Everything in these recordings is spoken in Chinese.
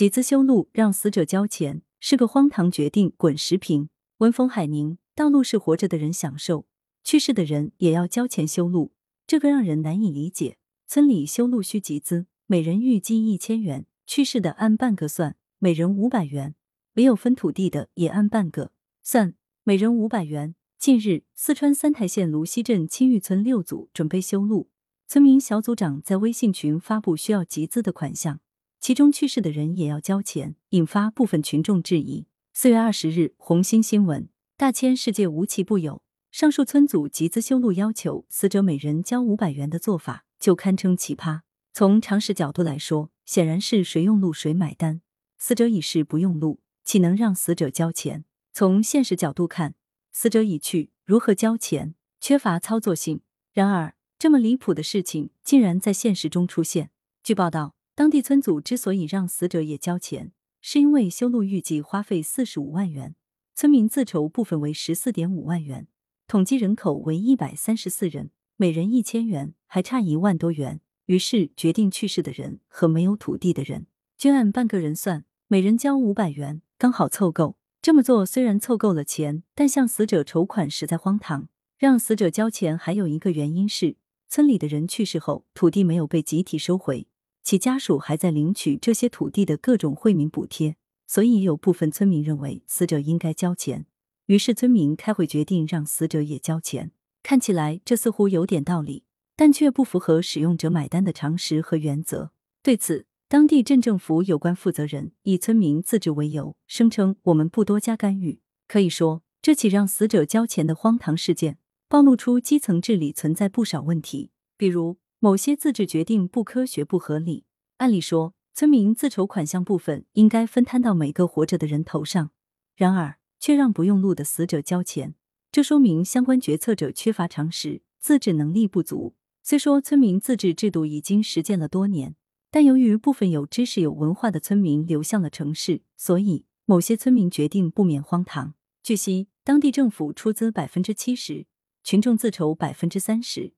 集资修路让死者交钱是个荒唐决定。滚石屏，文风海宁。道路是活着的人享受，去世的人也要交钱修路，这个让人难以理解。村里修路需集资，每人预计一千元，去世的按半个算，每人五百元；没有分土地的也按半个算，每人五百元。近日，四川三台县芦溪镇青玉村六组准备修路，村民小组长在微信群发布需要集资的款项。其中去世的人也要交钱，引发部分群众质疑。四月二十日，红星新闻：大千世界无奇不有，上述村组集资修路要求死者每人交五百元的做法就堪称奇葩。从常识角度来说，显然是谁用路谁买单。死者已逝不用路，岂能让死者交钱？从现实角度看，死者已去，如何交钱？缺乏操作性。然而，这么离谱的事情竟然在现实中出现。据报道。当地村组之所以让死者也交钱，是因为修路预计花费四十五万元，村民自筹部分为十四点五万元，统计人口为一百三十四人，每人一千元，还差一万多元。于是决定去世的人和没有土地的人均按半个人算，每人交五百元，刚好凑够。这么做虽然凑够了钱，但向死者筹款实在荒唐。让死者交钱还有一个原因是，村里的人去世后，土地没有被集体收回。其家属还在领取这些土地的各种惠民补贴，所以有部分村民认为死者应该交钱。于是村民开会决定让死者也交钱。看起来这似乎有点道理，但却不符合使用者买单的常识和原则。对此，当地镇政府有关负责人以村民自治为由，声称我们不多加干预。可以说，这起让死者交钱的荒唐事件，暴露出基层治理存在不少问题，比如。某些自治决定不科学、不合理。按理说，村民自筹款项部分应该分摊到每个活着的人头上，然而却让不用路的死者交钱，这说明相关决策者缺乏常识，自治能力不足。虽说村民自治制度已经实践了多年，但由于部分有知识、有文化的村民流向了城市，所以某些村民决定不免荒唐。据悉，当地政府出资百分之七十，群众自筹百分之三十。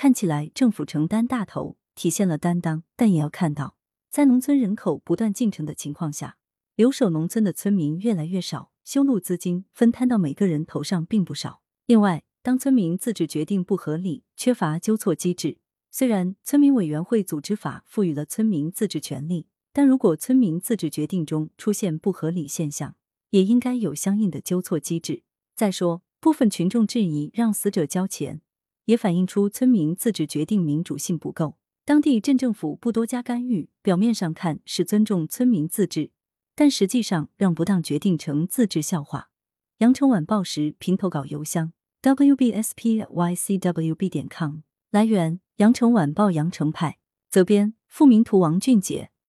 看起来政府承担大头，体现了担当，但也要看到，在农村人口不断进城的情况下，留守农村的村民越来越少，修路资金分摊到每个人头上并不少。另外，当村民自治决定不合理，缺乏纠错机制，虽然村民委员会组织法赋予了村民自治权利，但如果村民自治决定中出现不合理现象，也应该有相应的纠错机制。再说，部分群众质疑让死者交钱。也反映出村民自治决定民主性不够，当地镇政府不多加干预，表面上看是尊重村民自治，但实际上让不当决定成自治笑话。羊城晚报时评投稿邮箱：wbspycwb 点 com。来源：羊城晚报羊城派。责编：付明图，王俊杰。